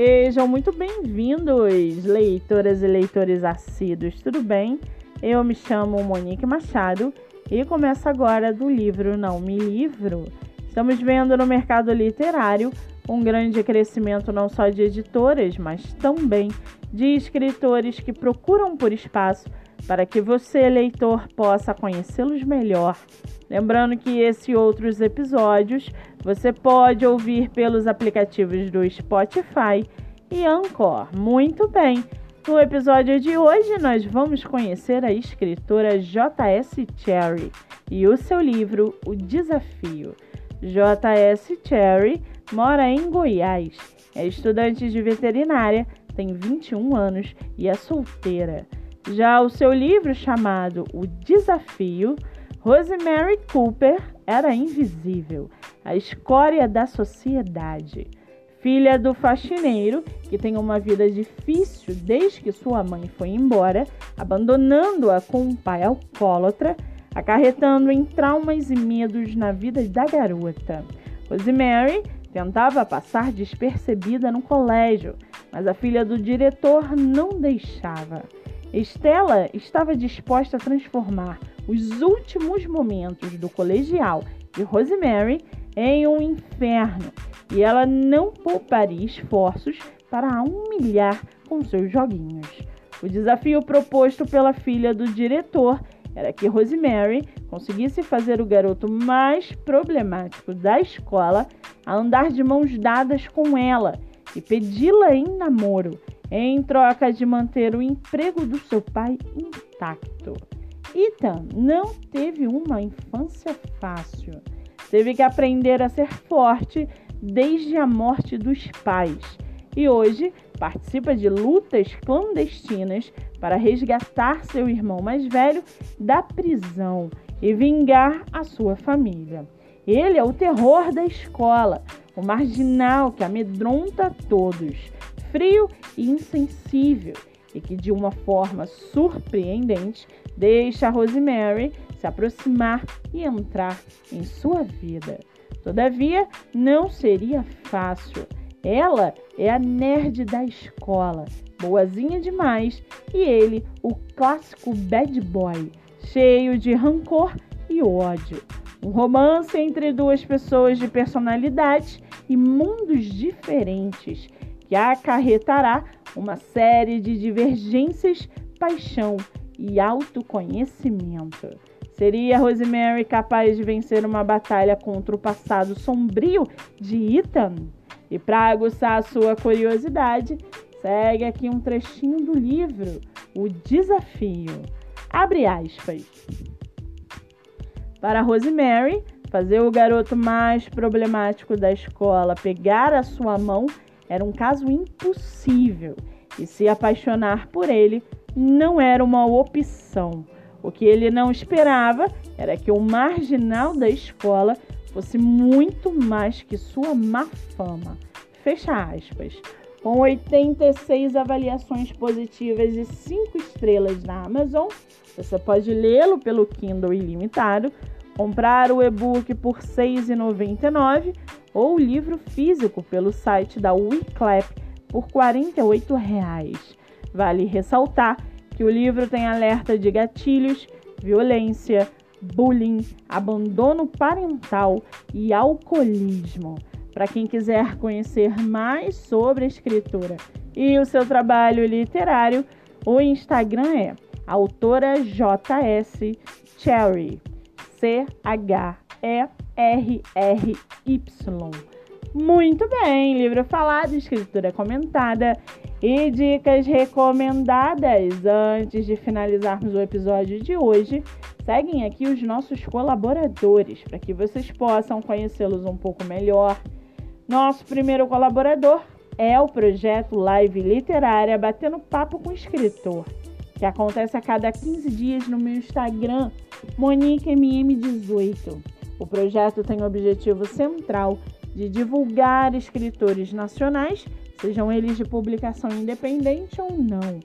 Sejam muito bem-vindos, leitoras e leitores assíduos, tudo bem? Eu me chamo Monique Machado e começo agora do livro Não Me Livro. Estamos vendo no mercado literário um grande crescimento não só de editoras, mas também de escritores que procuram por espaço para que você, leitor, possa conhecê-los melhor. Lembrando que esse e outros episódios você pode ouvir pelos aplicativos do Spotify e Anchor. Muito bem! No episódio de hoje, nós vamos conhecer a escritora J.S. Cherry e o seu livro O Desafio. J.S. Cherry mora em Goiás, é estudante de veterinária, tem 21 anos e é solteira. Já o seu livro chamado O Desafio, Rosemary Cooper era invisível, a escória da sociedade. Filha do faxineiro, que tem uma vida difícil desde que sua mãe foi embora, abandonando-a com um pai alcoólatra, acarretando em traumas e medos na vida da garota. Rosemary tentava passar despercebida no colégio, mas a filha do diretor não deixava. Estela estava disposta a transformar os últimos momentos do colegial de Rosemary em um inferno e ela não pouparia esforços para humilhar com seus joguinhos. O desafio proposto pela filha do diretor era que Rosemary conseguisse fazer o garoto mais problemático da escola andar de mãos dadas com ela e pedi-la em namoro em troca de manter o emprego do seu pai intacto. Ethan não teve uma infância fácil. Teve que aprender a ser forte desde a morte dos pais e hoje participa de lutas clandestinas para resgatar seu irmão mais velho da prisão e vingar a sua família. Ele é o terror da escola, o marginal que amedronta todos frio e insensível e que, de uma forma surpreendente, deixa Rosemary se aproximar e entrar em sua vida. Todavia, não seria fácil. Ela é a nerd da escola, boazinha demais, e ele, o clássico bad boy, cheio de rancor e ódio. Um romance entre duas pessoas de personalidades e mundos diferentes que acarretará uma série de divergências, paixão e autoconhecimento. Seria Rosemary capaz de vencer uma batalha contra o passado sombrio de Ethan? E para aguçar a sua curiosidade, segue aqui um trechinho do livro O Desafio. Abre aspas. Para Rosemary, fazer o garoto mais problemático da escola pegar a sua mão era um caso impossível e se apaixonar por ele não era uma opção. O que ele não esperava era que o marginal da escola fosse muito mais que sua má fama. Fecha aspas. Com 86 avaliações positivas e 5 estrelas na Amazon, você pode lê-lo pelo Kindle ilimitado, comprar o e-book por R$ 6,99 ou o livro físico pelo site da Wiclap por 48 reais. Vale ressaltar que o livro tem alerta de gatilhos, violência, bullying, abandono parental e alcoolismo. Para quem quiser conhecer mais sobre a escritora e o seu trabalho literário, o Instagram é autora JS Cherry. C-H-E R-R-Y. Muito bem, livro falado, escritura comentada e dicas recomendadas. Antes de finalizarmos o episódio de hoje, seguem aqui os nossos colaboradores para que vocês possam conhecê-los um pouco melhor. Nosso primeiro colaborador é o projeto Live Literária Batendo Papo com Escritor, que acontece a cada 15 dias no meu Instagram, MoniqueMM18. O projeto tem o objetivo central de divulgar escritores nacionais, sejam eles de publicação independente ou não.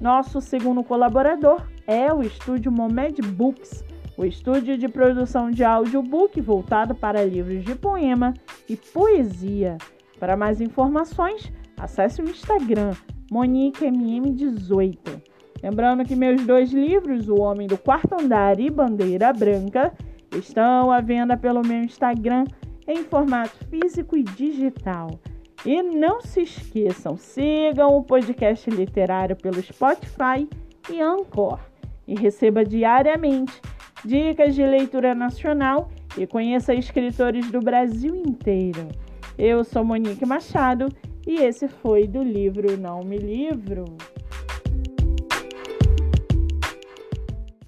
Nosso segundo colaborador é o estúdio Momed Books, o estúdio de produção de audiobook voltado para livros de poema e poesia. Para mais informações, acesse o Instagram MoniqueMM18. Lembrando que meus dois livros, O Homem do Quarto Andar e Bandeira Branca, estão à venda pelo meu Instagram em formato físico e digital. E não se esqueçam, sigam o podcast literário pelo Spotify e Anchor e receba diariamente dicas de leitura nacional e conheça escritores do Brasil inteiro. Eu sou Monique Machado e esse foi do livro Não Me Livro.